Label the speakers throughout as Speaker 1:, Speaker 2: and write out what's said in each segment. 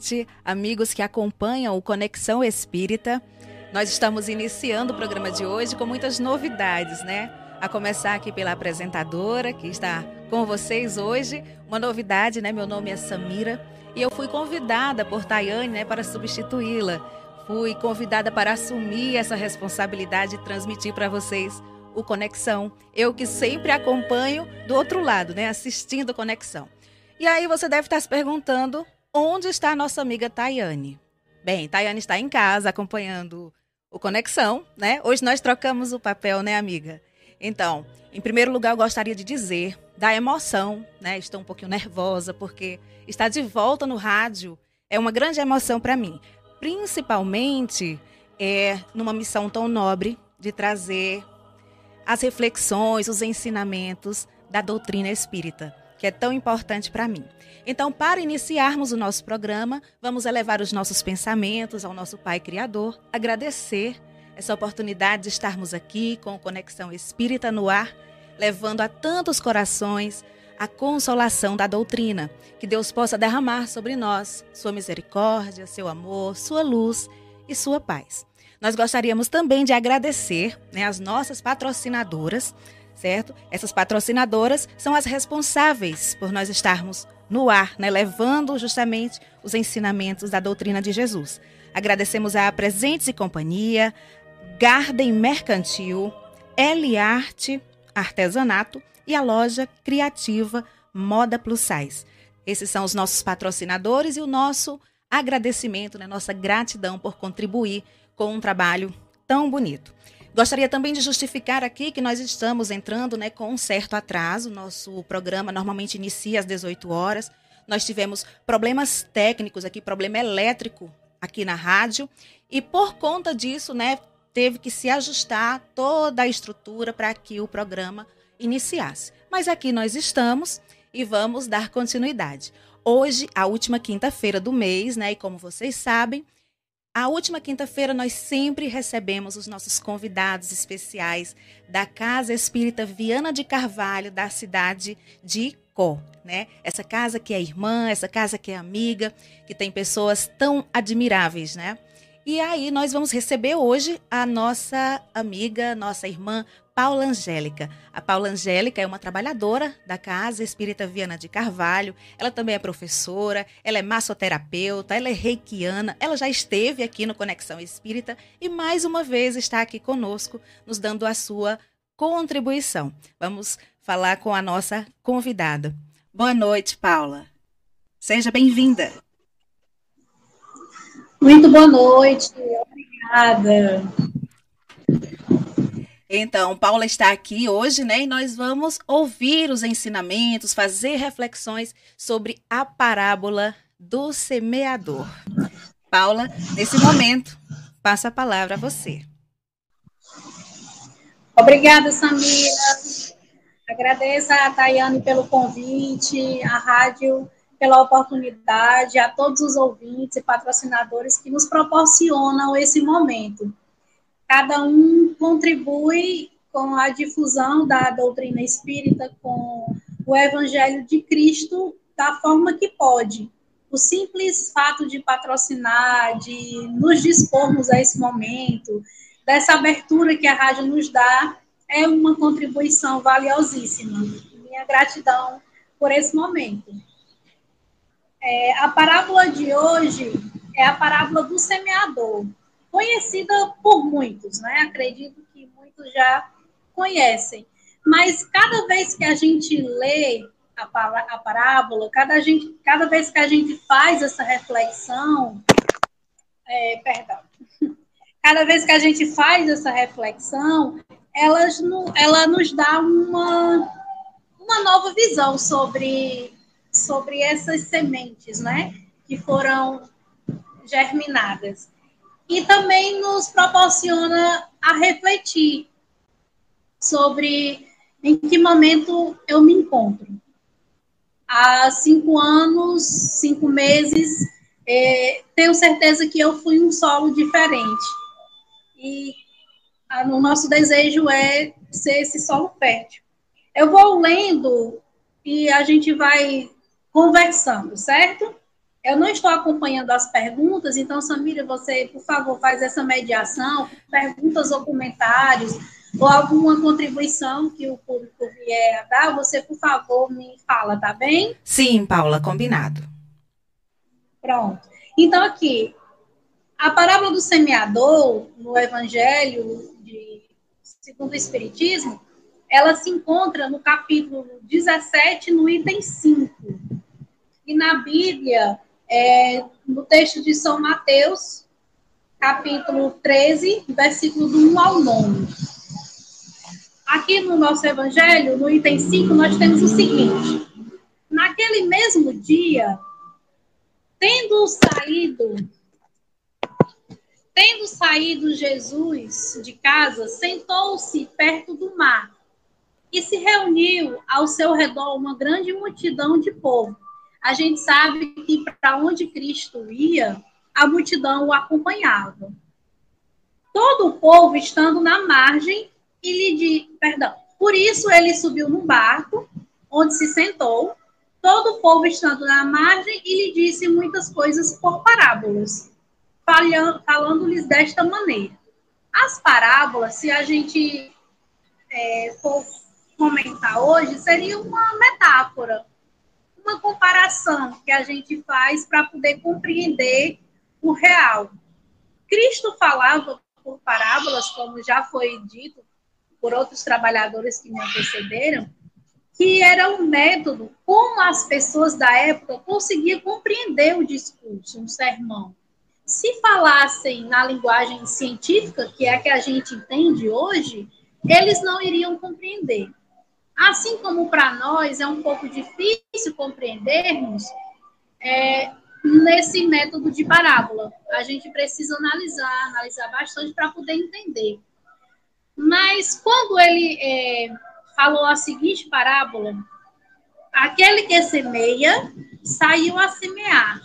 Speaker 1: noite, amigos que acompanham o Conexão Espírita. Nós estamos iniciando o programa de hoje com muitas novidades, né? A começar aqui pela apresentadora que está com vocês hoje. Uma novidade, né? Meu nome é Samira e eu fui convidada por Tayane, né, para substituí-la. Fui convidada para assumir essa responsabilidade e transmitir para vocês o Conexão. Eu que sempre acompanho do outro lado, né, assistindo Conexão. E aí você deve estar se perguntando onde está a nossa amiga Tayane. Bem, Tayane está em casa acompanhando o Conexão, né? Hoje nós trocamos o papel, né, amiga? Então, em primeiro lugar, eu gostaria de dizer da emoção, né? Estou um pouquinho nervosa porque estar de volta no rádio é uma grande emoção para mim, principalmente é numa missão tão nobre de trazer as reflexões, os ensinamentos da doutrina espírita que é tão importante para mim. Então, para iniciarmos o nosso programa, vamos elevar os nossos pensamentos ao nosso Pai Criador, agradecer essa oportunidade de estarmos aqui com Conexão Espírita no ar, levando a tantos corações a consolação da doutrina. Que Deus possa derramar sobre nós sua misericórdia, seu amor, sua luz e sua paz. Nós gostaríamos também de agradecer né, as nossas patrocinadoras, certo? Essas patrocinadoras são as responsáveis por nós estarmos no ar, né, levando justamente os ensinamentos da doutrina de Jesus. Agradecemos a Presentes e Companhia, Garden Mercantil, Eliarte Artesanato e a loja criativa Moda Plus Size. Esses são os nossos patrocinadores e o nosso agradecimento, né, nossa gratidão por contribuir com um trabalho tão bonito. Gostaria também de justificar aqui que nós estamos entrando né, com um certo atraso. Nosso programa normalmente inicia às 18 horas. Nós tivemos problemas técnicos aqui, problema elétrico aqui na rádio. E por conta disso, né, teve que se ajustar toda a estrutura para que o programa iniciasse. Mas aqui nós estamos e vamos dar continuidade. Hoje, a última quinta-feira do mês, né? E como vocês sabem, a última quinta-feira nós sempre recebemos os nossos convidados especiais da Casa Espírita Viana de Carvalho, da cidade de Icó, né? Essa casa que é irmã, essa casa que é amiga, que tem pessoas tão admiráveis, né? E aí nós vamos receber hoje a nossa amiga, nossa irmã Paula Angélica. A Paula Angélica é uma trabalhadora da Casa Espírita Viana de Carvalho. Ela também é professora, ela é massoterapeuta, ela é reikiana. Ela já esteve aqui no Conexão Espírita e mais uma vez está aqui conosco, nos dando a sua contribuição. Vamos falar com a nossa convidada. Boa noite, Paula. Seja bem-vinda.
Speaker 2: Muito boa noite, obrigada.
Speaker 1: Então, Paula está aqui hoje, né? E nós vamos ouvir os ensinamentos, fazer reflexões sobre a parábola do semeador. Paula, nesse momento, passo a palavra a você.
Speaker 2: Obrigada, Samira. Agradeço a Tayane pelo convite, a rádio pela oportunidade, a todos os ouvintes e patrocinadores que nos proporcionam esse momento cada um contribui com a difusão da doutrina espírita, com o evangelho de Cristo da forma que pode. O simples fato de patrocinar, de nos dispormos a esse momento, dessa abertura que a rádio nos dá, é uma contribuição valiosíssima. Minha gratidão por esse momento. É, a parábola de hoje é a parábola do semeador conhecida por muitos, né? Acredito que muitos já conhecem. Mas cada vez que a gente lê a, a parábola, cada, gente, cada vez que a gente faz essa reflexão, é, perdão, cada vez que a gente faz essa reflexão, elas, ela nos dá uma, uma nova visão sobre, sobre essas sementes, né? Que foram germinadas e também nos proporciona a refletir sobre em que momento eu me encontro. Há cinco anos, cinco meses, é, tenho certeza que eu fui um solo diferente. E a, o nosso desejo é ser esse solo fértil. Eu vou lendo e a gente vai conversando, certo? Eu não estou acompanhando as perguntas, então, Samira, você, por favor, faz essa mediação, perguntas ou comentários, ou alguma contribuição que o público vier a dar, você, por favor, me fala, tá bem?
Speaker 1: Sim, Paula, combinado.
Speaker 2: Pronto. Então, aqui, a parábola do semeador, no Evangelho de, segundo o Espiritismo, ela se encontra no capítulo 17, no item 5. E na Bíblia, é, no texto de São Mateus, capítulo 13, versículo do 1 ao 9. Aqui no nosso Evangelho, no item 5, nós temos o seguinte: Naquele mesmo dia, tendo saído, tendo saído Jesus de casa, sentou-se perto do mar e se reuniu ao seu redor uma grande multidão de povo. A gente sabe que para onde Cristo ia, a multidão o acompanhava. Todo o povo estando na margem e lhe disse, perdão, por isso ele subiu num barco, onde se sentou, todo o povo estando na margem e lhe disse muitas coisas por parábolas, falando-lhes desta maneira. As parábolas, se a gente é, for comentar hoje seria uma metáfora, uma comparação que a gente faz para poder compreender o real. Cristo falava por parábolas, como já foi dito por outros trabalhadores que me antecederam, que era um método como as pessoas da época conseguiam compreender o discurso, um sermão. Se falassem na linguagem científica, que é a que a gente entende hoje, eles não iriam compreender. Assim como para nós é um pouco difícil compreendermos é, nesse método de parábola. A gente precisa analisar, analisar bastante para poder entender. Mas quando ele é, falou a seguinte parábola, aquele que semeia saiu a semear.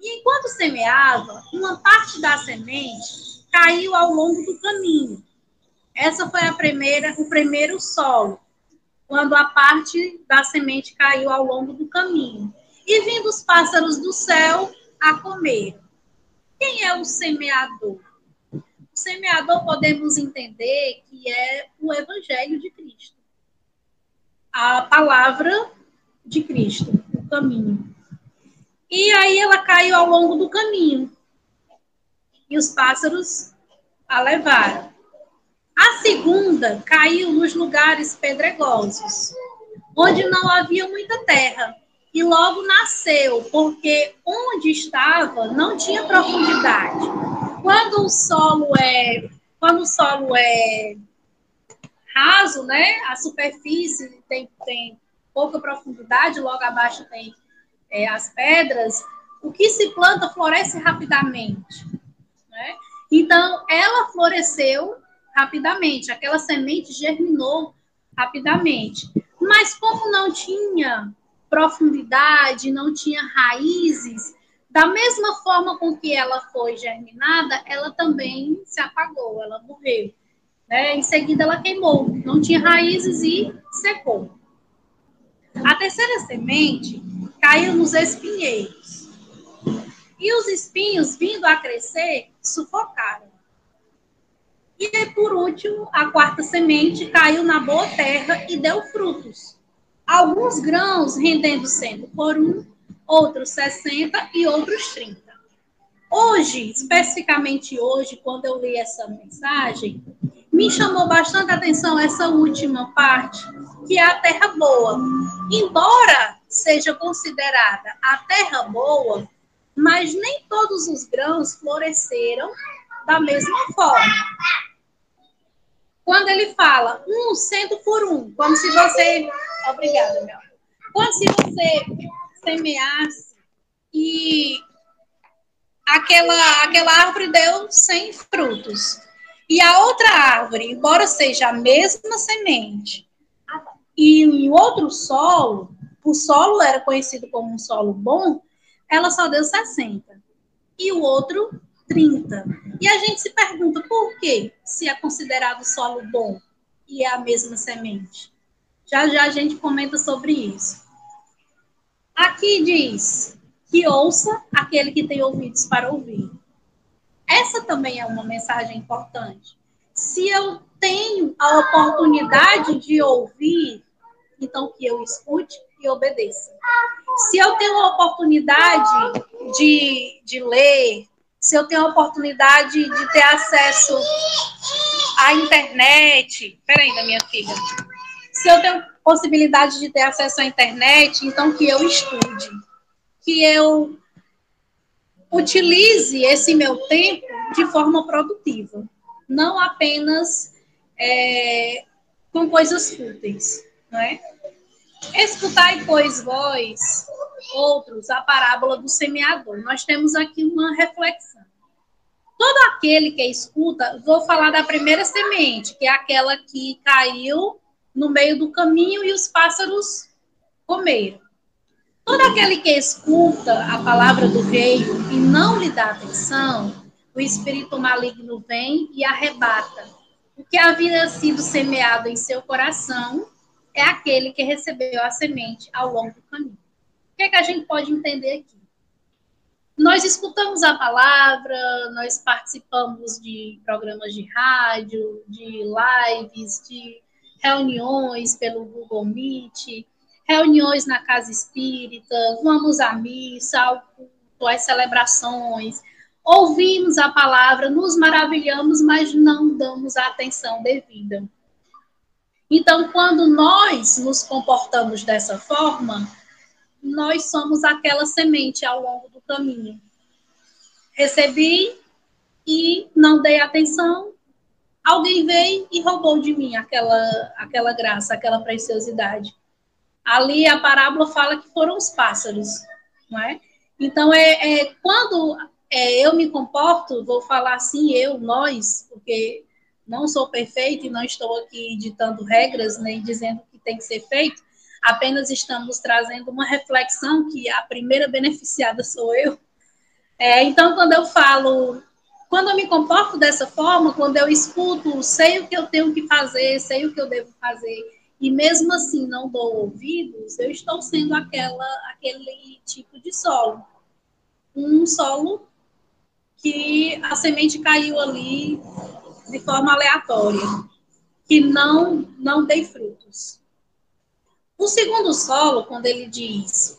Speaker 2: E enquanto semeava, uma parte da semente caiu ao longo do caminho. Essa foi a primeira, o primeiro solo quando a parte da semente caiu ao longo do caminho. E vindo os pássaros do céu a comer. Quem é o semeador? O semeador podemos entender que é o evangelho de Cristo. A palavra de Cristo, o caminho. E aí ela caiu ao longo do caminho. E os pássaros a levaram. A segunda caiu nos lugares pedregosos, onde não havia muita terra, e logo nasceu, porque onde estava não tinha profundidade. Quando o solo é, quando o solo é raso, né, a superfície tem, tem pouca profundidade, logo abaixo tem é, as pedras, o que se planta floresce rapidamente. Né? Então, ela floresceu rapidamente, aquela semente germinou rapidamente. Mas como não tinha profundidade, não tinha raízes, da mesma forma com que ela foi germinada, ela também se apagou, ela morreu. Né? Em seguida, ela queimou, não tinha raízes e secou. A terceira semente caiu nos espinheiros. E os espinhos, vindo a crescer, sufocaram. E por último, a quarta semente caiu na boa terra e deu frutos. Alguns grãos rendendo cento por um, outros 60 e outros 30. Hoje, especificamente hoje, quando eu li essa mensagem, me chamou bastante atenção essa última parte, que é a terra boa. Embora seja considerada a terra boa, mas nem todos os grãos floresceram da mesma forma quando ele fala um cento por um, como se você. Obrigada, meu. Como se você semeasse e aquela, aquela árvore deu 100 frutos. E a outra árvore, embora seja a mesma semente, e em outro solo, o solo era conhecido como um solo bom, ela só deu 60. E o outro 30. E a gente se pergunta por que se é considerado solo bom e é a mesma semente. Já já a gente comenta sobre isso. Aqui diz que ouça aquele que tem ouvidos para ouvir. Essa também é uma mensagem importante. Se eu tenho a oportunidade de ouvir, então que eu escute e obedeça. Se eu tenho a oportunidade de, de ler, se eu tenho a oportunidade de ter acesso à internet. Peraí, da minha filha. Se eu tenho possibilidade de ter acesso à internet, então que eu estude, que eu utilize esse meu tempo de forma produtiva, não apenas é, com coisas fúteis, não é? Escutai, pois, vós, outros, a parábola do semeador. Nós temos aqui uma reflexão. Todo aquele que escuta, vou falar da primeira semente, que é aquela que caiu no meio do caminho e os pássaros comeram. Todo aquele que escuta a palavra do rei e não lhe dá atenção, o espírito maligno vem e arrebata. O que havia sido semeado em seu coração é aquele que recebeu a semente ao longo do caminho. Que, é que a gente pode entender aqui? Nós escutamos a palavra, nós participamos de programas de rádio, de lives, de reuniões pelo Google Meet, reuniões na casa espírita, vamos à missa, ao culto, às celebrações, ouvimos a palavra, nos maravilhamos, mas não damos a atenção devida. Então, quando nós nos comportamos dessa forma, nós somos aquela semente ao longo do caminho. Recebi e não dei atenção, alguém veio e roubou de mim aquela, aquela graça, aquela preciosidade. Ali a parábola fala que foram os pássaros, não é? Então, é, é quando é, eu me comporto, vou falar assim, eu, nós, porque não sou perfeito e não estou aqui ditando regras, nem dizendo que tem que ser feito, apenas estamos trazendo uma reflexão que a primeira beneficiada sou eu. É, então, quando eu falo, quando eu me comporto dessa forma, quando eu escuto, sei o que eu tenho que fazer, sei o que eu devo fazer, e mesmo assim não dou ouvidos, eu estou sendo aquela, aquele tipo de solo. Um solo que a semente caiu ali de forma aleatória, que não, não dei frutos. O segundo solo, quando ele diz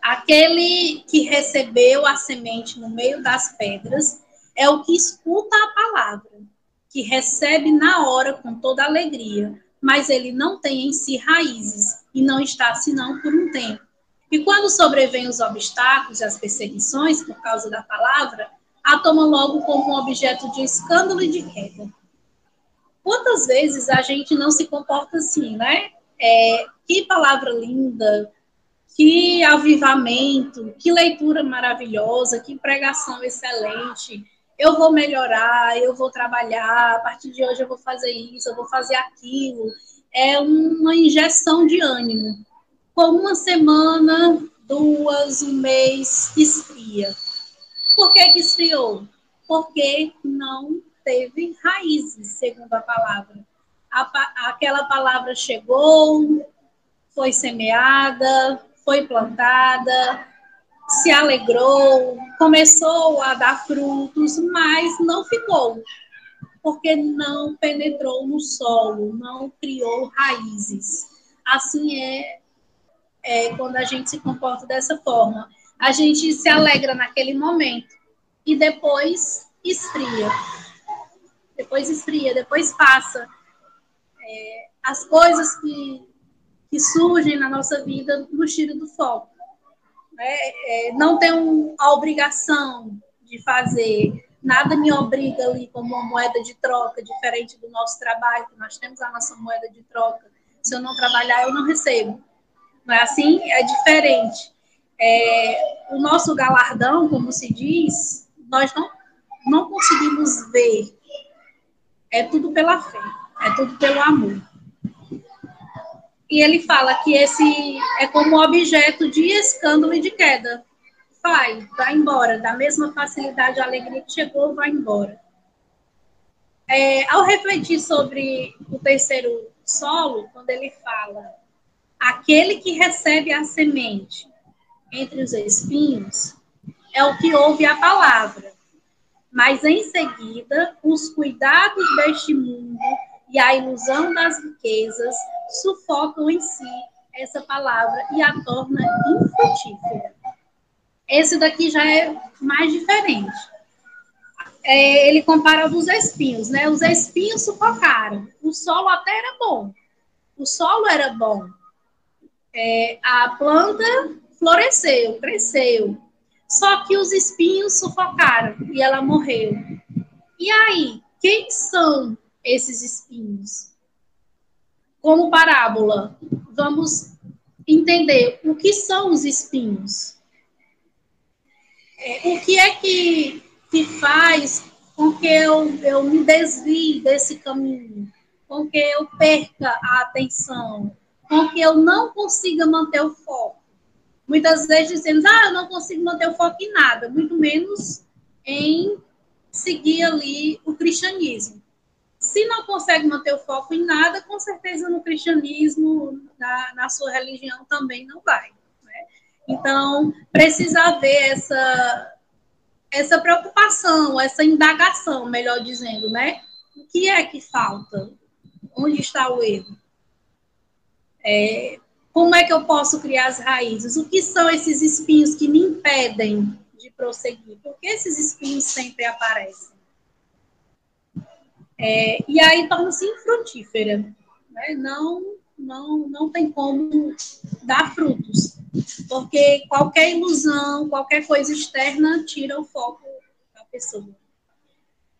Speaker 2: aquele que recebeu a semente no meio das pedras, é o que escuta a palavra, que recebe na hora com toda alegria, mas ele não tem em si raízes e não está senão por um tempo. E quando sobrevêm os obstáculos e as perseguições por causa da palavra, a toma logo como um objeto de escândalo e de queda. Quantas vezes a gente não se comporta assim, né? É, que palavra linda, que avivamento, que leitura maravilhosa, que pregação excelente. Eu vou melhorar, eu vou trabalhar, a partir de hoje eu vou fazer isso, eu vou fazer aquilo. É uma injeção de ânimo. Com uma semana, duas, um mês, esfria. Por que, que esfriou? Porque não teve raízes, segundo a palavra. A, aquela palavra chegou, foi semeada, foi plantada, se alegrou, começou a dar frutos, mas não ficou, porque não penetrou no solo, não criou raízes. Assim é, é quando a gente se comporta dessa forma a gente se alegra naquele momento e depois esfria. Depois esfria, depois passa. É, as coisas que, que surgem na nossa vida nos tiram do foco. Né? É, não tenho a obrigação de fazer, nada me obriga ali como uma moeda de troca, diferente do nosso trabalho, que nós temos a nossa moeda de troca. Se eu não trabalhar, eu não recebo. Não é assim? É diferente é, o nosso galardão, como se diz, nós não, não conseguimos ver. É tudo pela fé, é tudo pelo amor. E ele fala que esse é como objeto de escândalo e de queda. Vai, vai embora, da mesma facilidade, a alegria que chegou, vai embora. É, ao refletir sobre o terceiro solo, quando ele fala aquele que recebe a semente entre os espinhos é o que ouve a palavra, mas em seguida os cuidados deste mundo e a ilusão das riquezas sufocam em si essa palavra e a torna infrutífera. Esse daqui já é mais diferente. É, ele compara os espinhos, né? Os espinhos sufocaram. O solo até era bom. O solo era bom. É, a planta floresceu, cresceu. Só que os espinhos sufocaram e ela morreu. E aí, quem são esses espinhos? Como parábola, vamos entender o que são os espinhos. É, o que é que, que faz com que eu, eu me desvie desse caminho, com que eu perca a atenção, com que eu não consiga manter o foco. Muitas vezes dizemos, ah, eu não consigo manter o foco em nada, muito menos em seguir ali o cristianismo. Se não consegue manter o foco em nada, com certeza no cristianismo, na, na sua religião também não vai. Né? Então, precisa haver essa, essa preocupação, essa indagação, melhor dizendo, né? O que é que falta? Onde está o erro? É, como é que eu posso criar as raízes? O que são esses espinhos que me impedem de prosseguir? Por que esses espinhos sempre aparecem? É, e aí torna-se infrutífera. Né? Não, não, não tem como dar frutos. Porque qualquer ilusão, qualquer coisa externa tira o foco da pessoa.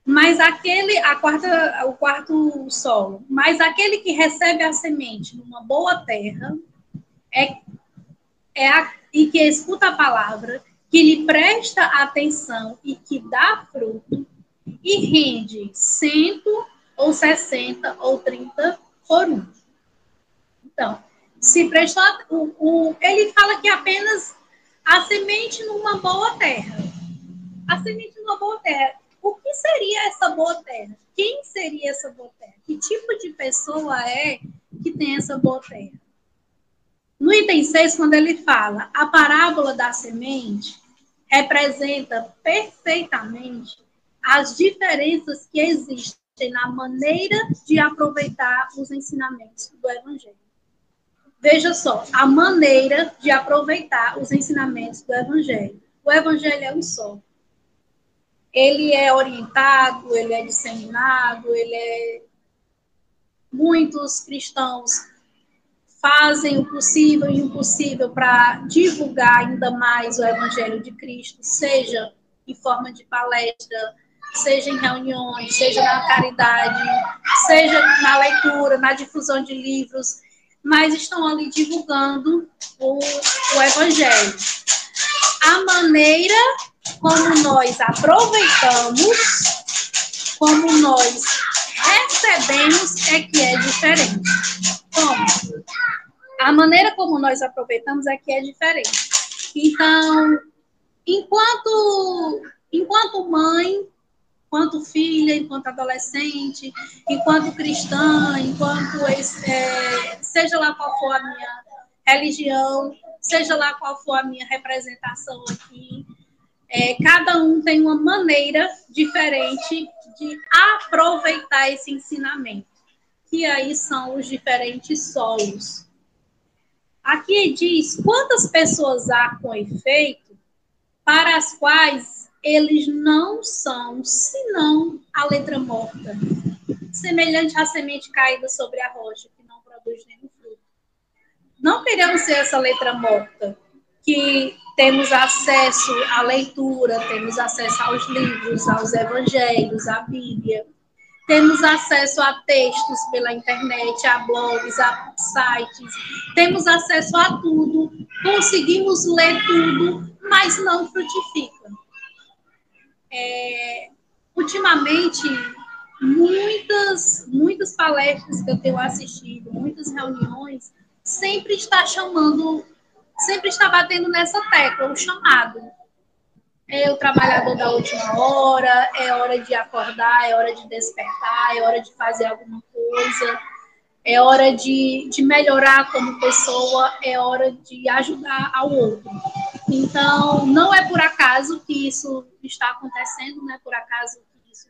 Speaker 2: Mas aquele, a quarta, o quarto solo, mas aquele que recebe a semente numa boa terra é, é a, e que escuta a palavra, que lhe presta atenção e que dá fruto, e rende cento ou sessenta ou trinta por um. Então, se prestou, o, o, ele fala que apenas a semente numa boa terra. A semente numa boa terra. O que seria essa boa terra? Quem seria essa boa terra? Que tipo de pessoa é que tem essa boa terra? No item 6, quando ele fala a parábola da semente, representa perfeitamente as diferenças que existem na maneira de aproveitar os ensinamentos do Evangelho. Veja só, a maneira de aproveitar os ensinamentos do Evangelho. O Evangelho é um só. Ele é orientado, ele é disseminado, ele é. Muitos cristãos fazem o possível e o impossível para divulgar ainda mais o Evangelho de Cristo, seja em forma de palestra, seja em reuniões, seja na caridade, seja na leitura, na difusão de livros, mas estão ali divulgando o, o Evangelho. A maneira como nós aproveitamos, como nós recebemos, é que é diferente. Como? A maneira como nós aproveitamos é que é diferente. Então, enquanto, enquanto mãe, enquanto filha, enquanto adolescente, enquanto cristã, enquanto é, seja lá qual for a minha religião, seja lá qual for a minha representação aqui, é, cada um tem uma maneira diferente de aproveitar esse ensinamento, que aí são os diferentes solos. Aqui diz quantas pessoas há com efeito para as quais eles não são senão a letra morta, semelhante à semente caída sobre a rocha, que não produz nenhum fruto. Não queremos ser essa letra morta, que temos acesso à leitura, temos acesso aos livros, aos evangelhos, à Bíblia, temos acesso a textos pela internet, a blogs, a sites, temos acesso a tudo, conseguimos ler tudo, mas não frutifica. É, ultimamente, muitas, muitas palestras que eu tenho assistido, muitas reuniões, sempre está chamando, sempre está batendo nessa tecla, o chamado. É o trabalhador da última hora, é hora de acordar, é hora de despertar, é hora de fazer alguma coisa, é hora de, de melhorar como pessoa, é hora de ajudar ao outro. Então, não é por acaso que isso está acontecendo, não é por acaso que isso,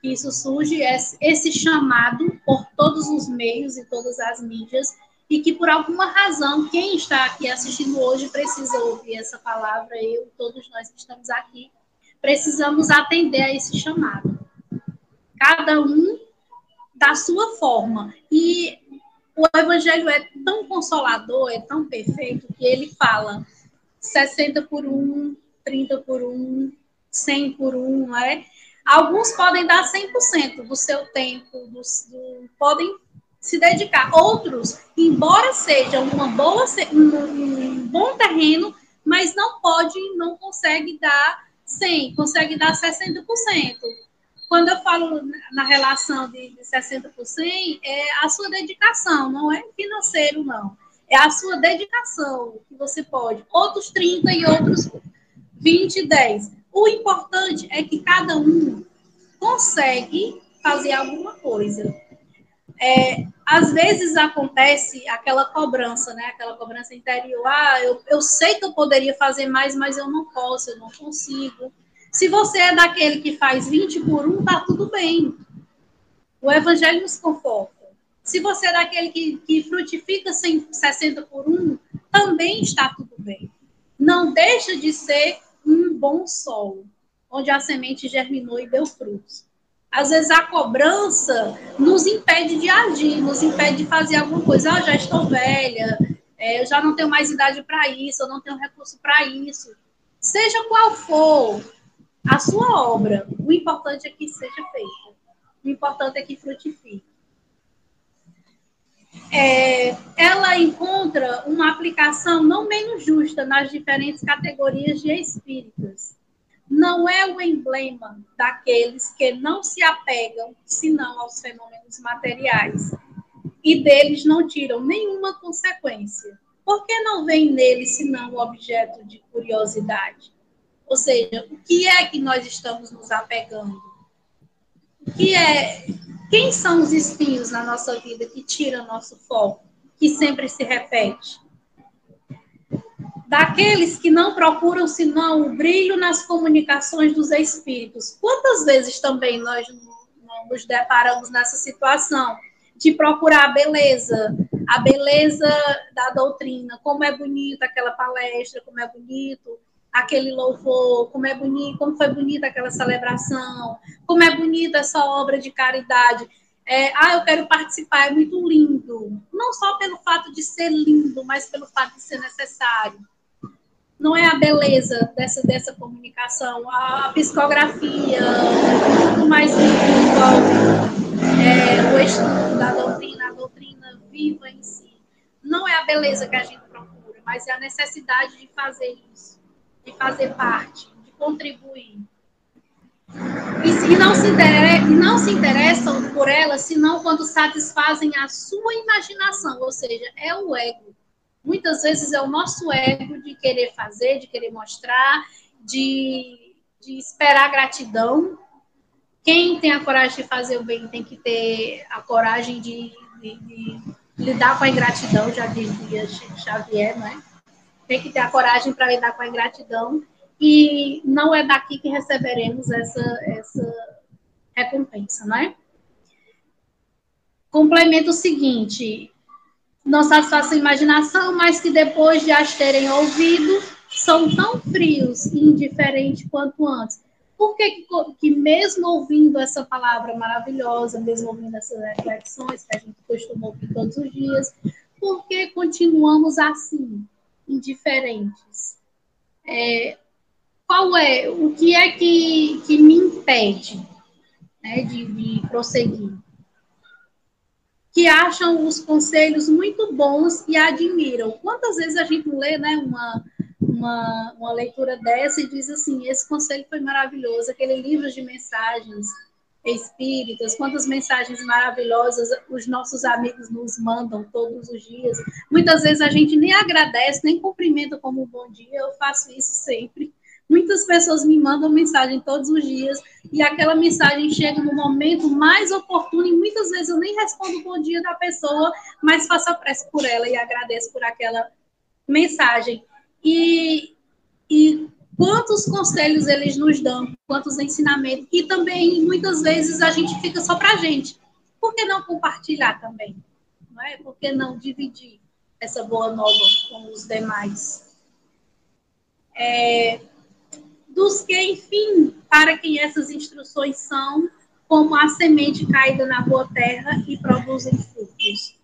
Speaker 2: que isso surge, esse chamado por todos os meios e todas as mídias, e que por alguma razão, quem está aqui assistindo hoje precisa ouvir essa palavra, eu todos nós que estamos aqui, precisamos atender a esse chamado. Cada um da sua forma. E o evangelho é tão consolador, é tão perfeito, que ele fala 60 por 1, 30 por 1, 100 por 1, não é? Alguns podem dar 100% do seu tempo, do, do, podem se dedicar. Outros, embora seja uma boa, um, um bom terreno, mas não pode, não consegue dar 100, consegue dar 60%. Quando eu falo na relação de, de 60 por 100, é a sua dedicação, não é financeiro, não. É a sua dedicação que você pode. Outros 30 e outros 20 10. O importante é que cada um consegue fazer alguma coisa. É, às vezes acontece aquela cobrança, né? Aquela cobrança interior. Ah, eu, eu sei que eu poderia fazer mais, mas eu não posso, eu não consigo. Se você é daquele que faz 20 por 1, tá tudo bem. O evangelho nos conforta. Se você é daquele que, que frutifica 60 por 1, também está tudo bem. Não deixa de ser um bom solo, onde a semente germinou e deu frutos. Às vezes a cobrança nos impede de agir, nos impede de fazer alguma coisa. Ah, já estou velha, é, eu já não tenho mais idade para isso, eu não tenho recurso para isso. Seja qual for, a sua obra, o importante é que seja feita. O importante é que frutifique. É, ela encontra uma aplicação não menos justa nas diferentes categorias de espíritos. Não é o emblema daqueles que não se apegam senão aos fenômenos materiais e deles não tiram nenhuma consequência. Por que não vem nele senão o objeto de curiosidade? Ou seja, o que é que nós estamos nos apegando? O que é, quem são os espinhos na nossa vida que tiram nosso foco, que sempre se repete? Daqueles que não procuram senão o brilho nas comunicações dos espíritos. Quantas vezes também nós nos deparamos nessa situação de procurar a beleza, a beleza da doutrina, como é bonita aquela palestra, como é bonito aquele louvor, como é bonito, como foi bonita aquela celebração, como é bonita essa obra de caridade. É, ah, eu quero participar, é muito lindo. Não só pelo fato de ser lindo, mas pelo fato de ser necessário. Não é a beleza dessa, dessa comunicação, a, psicografia, tudo mais envolve é, o estudo da doutrina, a doutrina viva em si. Não é a beleza que a gente procura, mas é a necessidade de fazer isso de fazer parte, de contribuir. E, e, não se e não se interessam por ela, senão quando satisfazem a sua imaginação, ou seja, é o ego. Muitas vezes é o nosso ego de querer fazer, de querer mostrar, de, de esperar gratidão. Quem tem a coragem de fazer o bem tem que ter a coragem de, de, de lidar com a ingratidão, já dizia Xavier, não é? Tem que ter a coragem para lidar com a ingratidão e não é daqui que receberemos essa, essa recompensa, não é? Complemento o seguinte, não satisfazem a imaginação, mas que depois de as terem ouvido, são tão frios e indiferentes quanto antes. Por que, que, mesmo ouvindo essa palavra maravilhosa, mesmo ouvindo essas reflexões que a gente costuma ouvir todos os dias, por que continuamos assim? Indiferentes. É, qual é, o que é que, que me impede né, de, de prosseguir? Que acham os conselhos muito bons e admiram. Quantas vezes a gente lê né, uma, uma, uma leitura dessa e diz assim: esse conselho foi maravilhoso, aquele livro de mensagens espíritas, quantas mensagens maravilhosas os nossos amigos nos mandam todos os dias. Muitas vezes a gente nem agradece, nem cumprimenta como um bom dia, eu faço isso sempre. Muitas pessoas me mandam mensagem todos os dias e aquela mensagem chega no momento mais oportuno e muitas vezes eu nem respondo o bom dia da pessoa, mas faço a prece por ela e agradeço por aquela mensagem. e, e quantos conselhos eles nos dão, quantos ensinamentos, e também muitas vezes a gente fica só para a gente. Por que não compartilhar também? Não é? Por que não dividir essa boa nova com os demais? É, dos que, enfim, para quem essas instruções são, como a semente caída na boa terra e produzem frutos.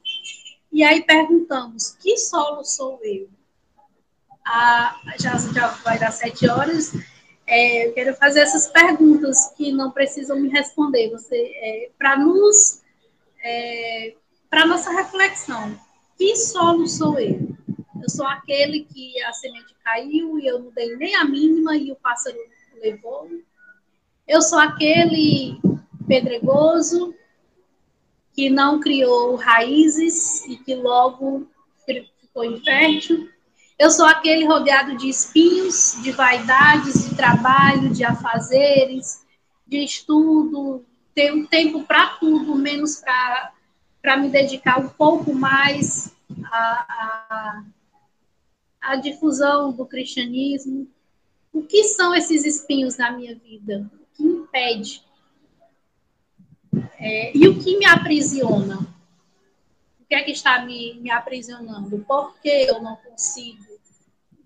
Speaker 2: E aí perguntamos: que solo sou eu? Ah, já, já vai dar sete horas. É, eu quero fazer essas perguntas que não precisam me responder, você é, para nos é, para nossa reflexão. Que solo sou eu? Eu sou aquele que a semente caiu e eu não dei nem a mínima e o pássaro levou. Eu sou aquele pedregoso que não criou raízes e que logo ficou infértil. Eu sou aquele rodeado de espinhos, de vaidades, de trabalho, de afazeres, de estudo, tenho tempo para tudo, menos para me dedicar um pouco mais à, à, à difusão do cristianismo. O que são esses espinhos na minha vida? O que impede? É, e o que me aprisiona? O que é que está me, me aprisionando? Por que eu não consigo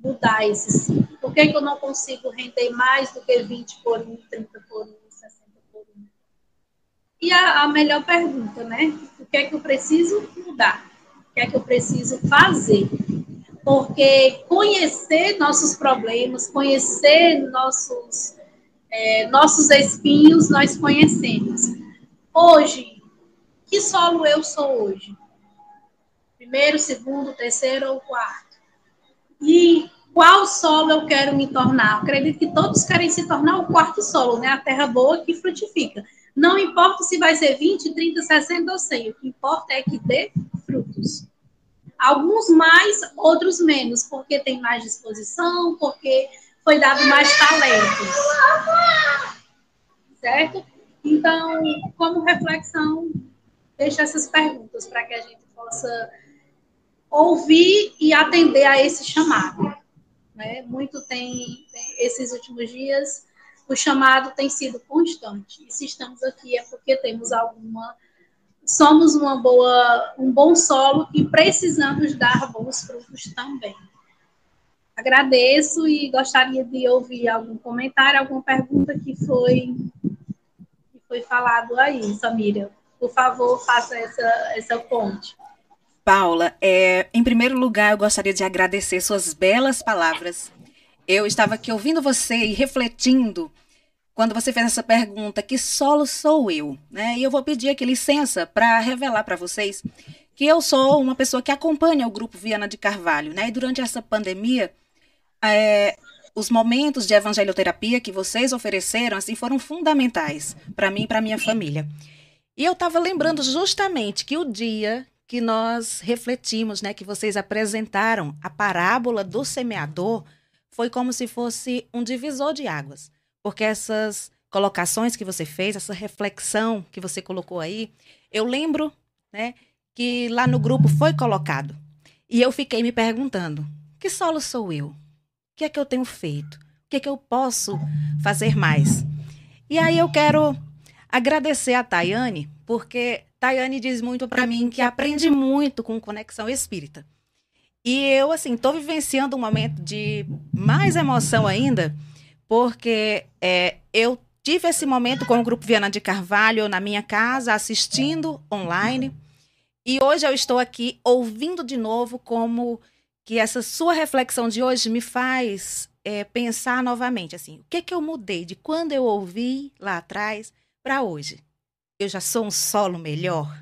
Speaker 2: mudar esse ciclo? Por que, que eu não consigo render mais do que 20 por 1, 30 por 1, 60 por 1? E a, a melhor pergunta, né? O que é que eu preciso mudar? O que é que eu preciso fazer? Porque conhecer nossos problemas, conhecer nossos, é, nossos espinhos, nós conhecemos. Hoje, que solo eu sou hoje? Primeiro, segundo, terceiro ou quarto? E qual solo eu quero me tornar? acredito que todos querem se tornar o quarto solo, né? A terra boa que frutifica. Não importa se vai ser 20, 30, 60 ou 100, o que importa é que dê frutos. Alguns mais, outros menos, porque tem mais disposição, porque foi dado mais talento. Certo? Então, como reflexão, deixo essas perguntas para que a gente possa ouvir e atender a esse chamado. Né? Muito tem, tem, esses últimos dias, o chamado tem sido constante. E se estamos aqui é porque temos alguma, somos uma boa, um bom solo e precisamos dar bons frutos também. Agradeço e gostaria de ouvir algum comentário, alguma pergunta que foi que foi falado aí, Samira. Por favor, faça essa, essa ponte.
Speaker 1: Paula, é, em primeiro lugar, eu gostaria de agradecer suas belas palavras. Eu estava aqui ouvindo você e refletindo quando você fez essa pergunta, que solo sou eu? Né? E eu vou pedir aqui licença para revelar para vocês que eu sou uma pessoa que acompanha o grupo Viana de Carvalho. Né? E durante essa pandemia, é, os momentos de evangelioterapia que vocês ofereceram assim, foram fundamentais para mim e para minha família. E eu estava lembrando justamente que o dia que nós refletimos, né, que vocês apresentaram a parábola do semeador, foi como se fosse um divisor de águas, porque essas colocações que você fez, essa reflexão que você colocou aí, eu lembro, né, que lá no grupo foi colocado. E eu fiquei me perguntando: que solo sou eu? O que é que eu tenho feito? O que é que eu posso fazer mais? E aí eu quero agradecer a Tayane, porque Tayane diz muito para mim que aprende muito com Conexão Espírita. E eu, assim, estou vivenciando um momento de mais emoção ainda, porque é, eu tive esse momento com o Grupo Viana de Carvalho na minha casa, assistindo online. E hoje eu estou aqui ouvindo de novo como que essa sua reflexão de hoje me faz é, pensar novamente, assim, o que, que eu mudei de quando eu ouvi lá atrás para hoje eu já sou um solo melhor,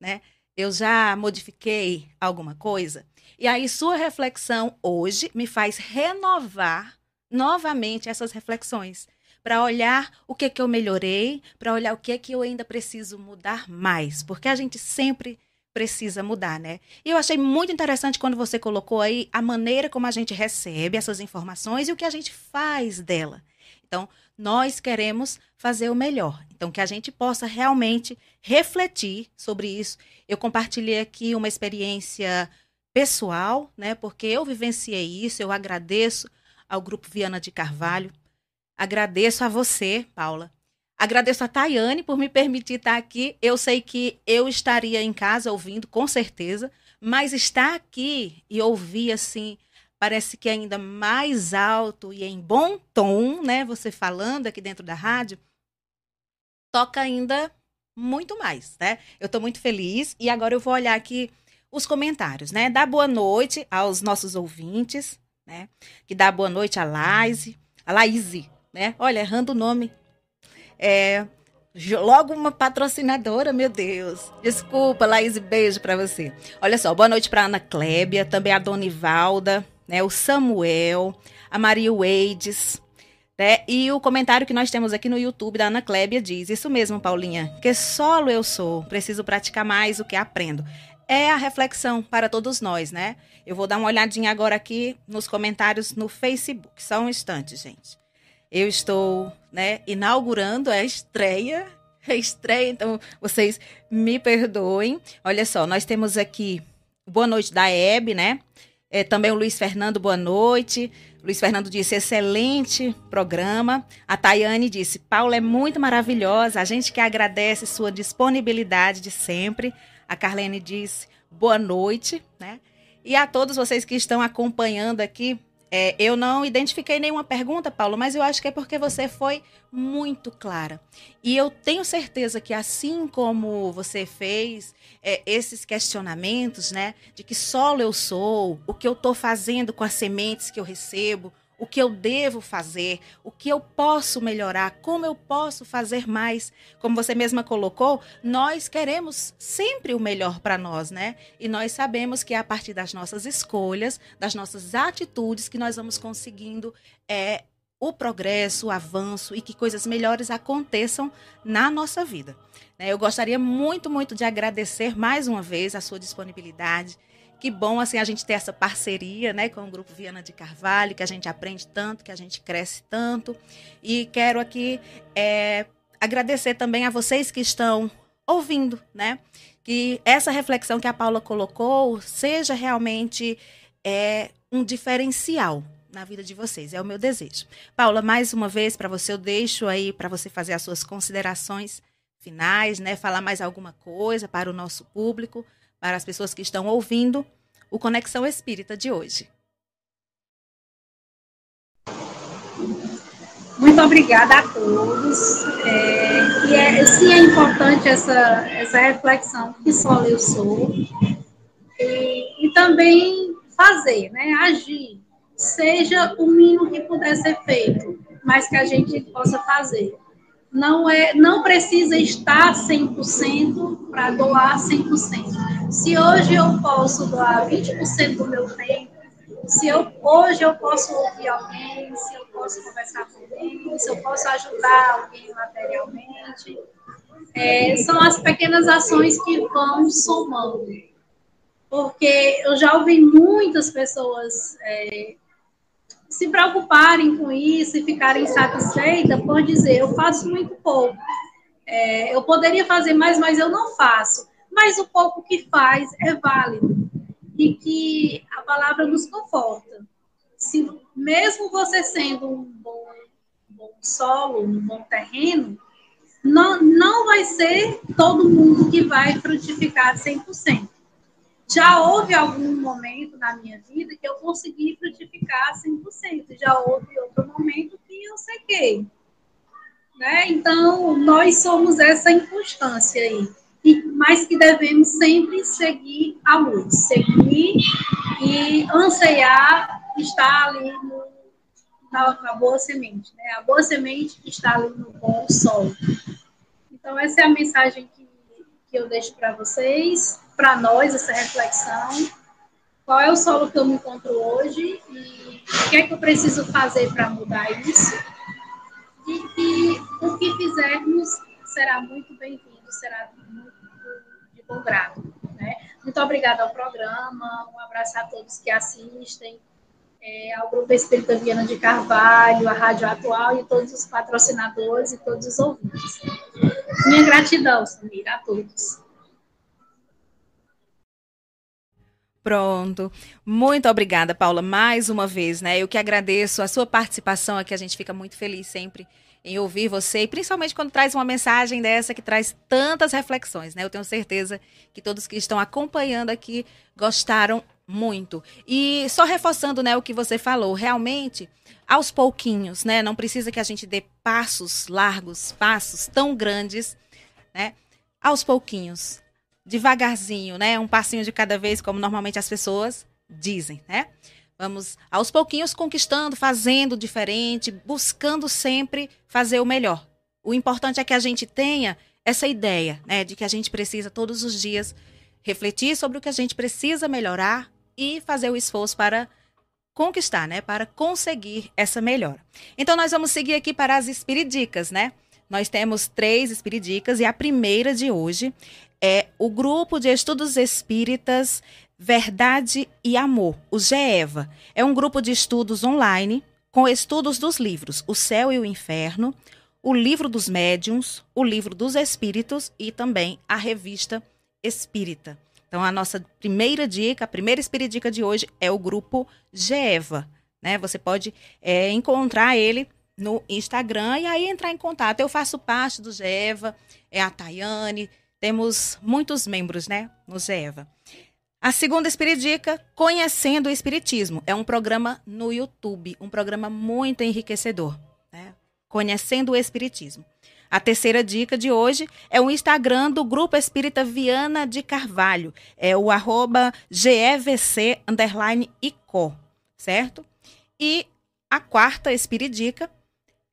Speaker 1: né? Eu já modifiquei alguma coisa. E aí sua reflexão hoje me faz renovar novamente essas reflexões para olhar o que que eu melhorei, para olhar o que que eu ainda preciso mudar mais, porque a gente sempre precisa mudar, né? E eu achei muito interessante quando você colocou aí a maneira como a gente recebe essas informações e o que a gente faz dela. Então, nós queremos fazer o melhor. Então, que a gente possa realmente refletir sobre isso. Eu compartilhei aqui uma experiência pessoal, né? Porque eu vivenciei isso, eu agradeço ao Grupo Viana de Carvalho, agradeço a você, Paula, agradeço a Tayane por me permitir estar aqui. Eu sei que eu estaria em casa ouvindo, com certeza, mas estar aqui e ouvir assim, parece que ainda mais alto e em bom tom, né? Você falando aqui dentro da rádio, toca ainda muito mais, né? Eu estou muito feliz e agora eu vou olhar aqui os comentários, né? Dá boa noite aos nossos ouvintes, né? Que dá boa noite a Laise, a Laise, né? Olha, errando o nome. É, logo uma patrocinadora, meu Deus. Desculpa, Laís, beijo para você. Olha só, boa noite para Ana Clébia, também a Dona Ivalda, né, o Samuel, a Maria Weides, né? E o comentário que nós temos aqui no YouTube da Ana Clébia diz: Isso mesmo, Paulinha, que solo eu sou, preciso praticar mais o que aprendo é a reflexão para todos nós, né? Eu vou dar uma olhadinha agora aqui nos comentários no Facebook. Só um instante, gente. Eu estou, né, inaugurando a estreia, estreia, então vocês me perdoem. Olha só, nós temos aqui boa noite da Hebe, né? É, também o Luiz Fernando, boa noite. Luiz Fernando disse: excelente programa. A Tayane disse: Paula é muito maravilhosa. A gente que agradece sua disponibilidade de sempre. A Carlene disse boa noite, né? E a todos vocês que estão acompanhando aqui, é, eu não identifiquei nenhuma pergunta, Paulo, mas eu acho que é porque você foi muito clara. E eu tenho certeza que, assim como você fez é, esses questionamentos, né, de que solo eu sou, o que eu estou fazendo com as sementes que eu recebo, o que eu devo fazer, o que eu posso melhorar, como eu posso fazer mais. Como você mesma colocou, nós queremos sempre o melhor para nós, né? E nós sabemos que é a partir das nossas escolhas, das nossas atitudes, que nós vamos conseguindo é, o progresso, o avanço e que coisas melhores aconteçam na nossa vida. Né? Eu gostaria muito, muito de agradecer mais uma vez a sua disponibilidade que bom assim a gente ter essa parceria, né, com o grupo Viana de Carvalho, que a gente aprende tanto, que a gente cresce tanto. E quero aqui é, agradecer também a vocês que estão ouvindo, né, que essa reflexão que a Paula colocou seja realmente é, um diferencial na vida de vocês. É o meu desejo. Paula, mais uma vez para você eu deixo aí para você fazer as suas considerações finais, né, falar mais alguma coisa para o nosso público para as pessoas que estão ouvindo o Conexão Espírita de hoje.
Speaker 2: Muito obrigada a todos. É, e é, sim, é importante essa, essa reflexão que só eu sou. E, e também fazer, né? Agir. Seja o mínimo que puder ser feito, mas que a gente possa fazer não é não precisa estar 100% para doar 100%. Se hoje eu posso doar 20% do meu tempo, se eu hoje eu posso ouvir alguém, se eu posso conversar com alguém, se eu posso ajudar alguém materialmente, é, são as pequenas ações que vão somando. Porque eu já ouvi muitas pessoas é, se preocuparem com isso e ficarem satisfeitas por dizer, eu faço muito pouco. É, eu poderia fazer mais, mas eu não faço. Mas o pouco que faz é válido. E que a palavra nos conforta. Se, mesmo você sendo um bom, um bom solo, um bom terreno, não, não vai ser todo mundo que vai frutificar 100%. Já houve algum momento na minha vida que eu consegui frutificar 100%, já houve outro momento que eu sequei. Né? Então, nós somos essa inconstância aí, e, mas que devemos sempre seguir a luz, seguir e anseiar estar ali no, na, na, boa semente, né? a boa semente que está ali no bom sol. Então, essa é a mensagem que, que eu deixo para vocês para nós essa reflexão. Qual é o solo que eu me encontro hoje e o que é que eu preciso fazer para mudar isso? E que o que fizermos será muito bem-vindo, será muito de bom grado. Né? Muito obrigada ao programa, um abraço a todos que assistem, é, ao Grupo Espírita Viana de Carvalho, à Rádio Atual e todos os patrocinadores e todos os ouvintes. Minha gratidão, Samira, a todos.
Speaker 1: Pronto. Muito obrigada, Paula, mais uma vez, né? Eu que agradeço a sua participação aqui, a gente fica muito feliz sempre em ouvir você, e principalmente quando traz uma mensagem dessa que traz tantas reflexões, né? Eu tenho certeza que todos que estão acompanhando aqui gostaram muito. E só reforçando, né, o que você falou, realmente, aos pouquinhos, né? Não precisa que a gente dê passos largos, passos tão grandes, né? Aos pouquinhos, devagarzinho, né? Um passinho de cada vez, como normalmente as pessoas dizem, né? Vamos aos pouquinhos conquistando, fazendo diferente, buscando sempre fazer o melhor. O importante é que a gente tenha essa ideia, né, de que a gente precisa todos os dias refletir sobre o que a gente precisa melhorar e fazer o esforço para conquistar, né, para conseguir essa melhora. Então nós vamos seguir aqui para as espiridicas, né? Nós temos três espiridicas e a primeira de hoje é o grupo de estudos espíritas Verdade e Amor, o GEVA. É um grupo de estudos online com estudos dos livros O Céu e o Inferno, o Livro dos Médiuns, o Livro dos Espíritos e também a Revista Espírita. Então, a nossa primeira dica, a primeira espiridica de hoje é o grupo GEVA. Né? Você pode é, encontrar ele no Instagram e aí entrar em contato. Eu faço parte do GEVA, é a Tayane, temos muitos membros né, no GEVA. A segunda Espiridica, Conhecendo o Espiritismo. É um programa no YouTube, um programa muito enriquecedor. Né? Conhecendo o Espiritismo. A terceira dica de hoje é o Instagram do Grupo Espírita Viana de Carvalho. É o arroba GEVC ICO, certo? E a quarta Espiridica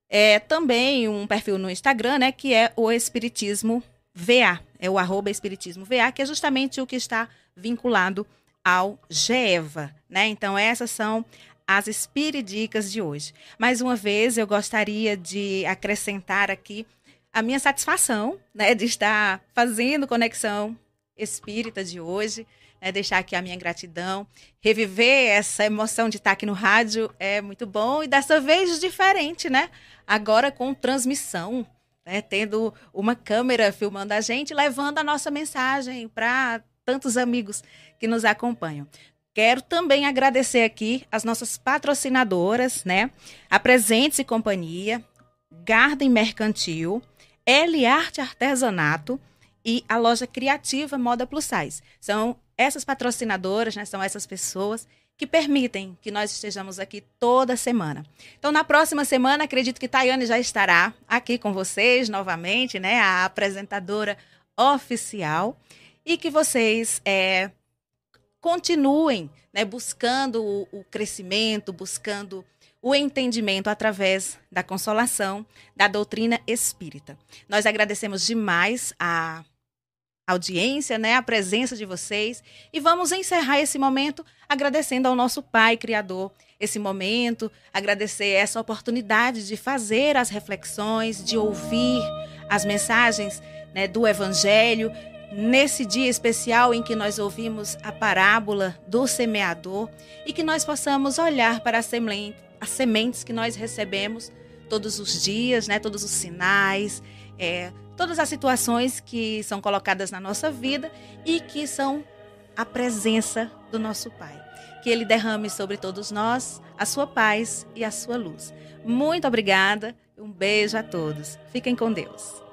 Speaker 1: é também um perfil no Instagram, né? Que é o Espiritismo VA. É o arroba Espiritismo VA, que é justamente o que está vinculado ao GEVA, né? Então essas são as espiridicas de hoje. Mais uma vez, eu gostaria de acrescentar aqui a minha satisfação, né, de estar fazendo conexão espírita de hoje, né, deixar aqui a minha gratidão, reviver essa emoção de estar aqui no rádio é muito bom e dessa vez diferente, né? Agora com transmissão, né, tendo uma câmera filmando a gente, levando a nossa mensagem para tantos amigos que nos acompanham. Quero também agradecer aqui as nossas patrocinadoras, né? A Presentes e Companhia, Garden Mercantil, L Arte Artesanato e a loja criativa Moda Plus Size. São essas patrocinadoras, né? São essas pessoas que permitem que nós estejamos aqui toda semana. Então, na próxima semana, acredito que Tayane já estará aqui com vocês novamente, né? A apresentadora oficial e que vocês é, continuem né, buscando o, o crescimento, buscando o entendimento através da consolação da doutrina espírita. Nós agradecemos demais a audiência, né, a presença de vocês. E vamos encerrar esse momento agradecendo ao nosso Pai Criador esse momento, agradecer essa oportunidade de fazer as reflexões, de ouvir as mensagens né, do Evangelho, nesse dia especial em que nós ouvimos a parábola do semeador e que nós possamos olhar para as sementes que nós recebemos todos os dias, né, todos os sinais, é, todas as situações que são colocadas na nossa vida e que são a presença do nosso Pai. Que Ele derrame sobre todos nós a sua paz e a sua luz. Muito obrigada, um beijo a todos. Fiquem com Deus.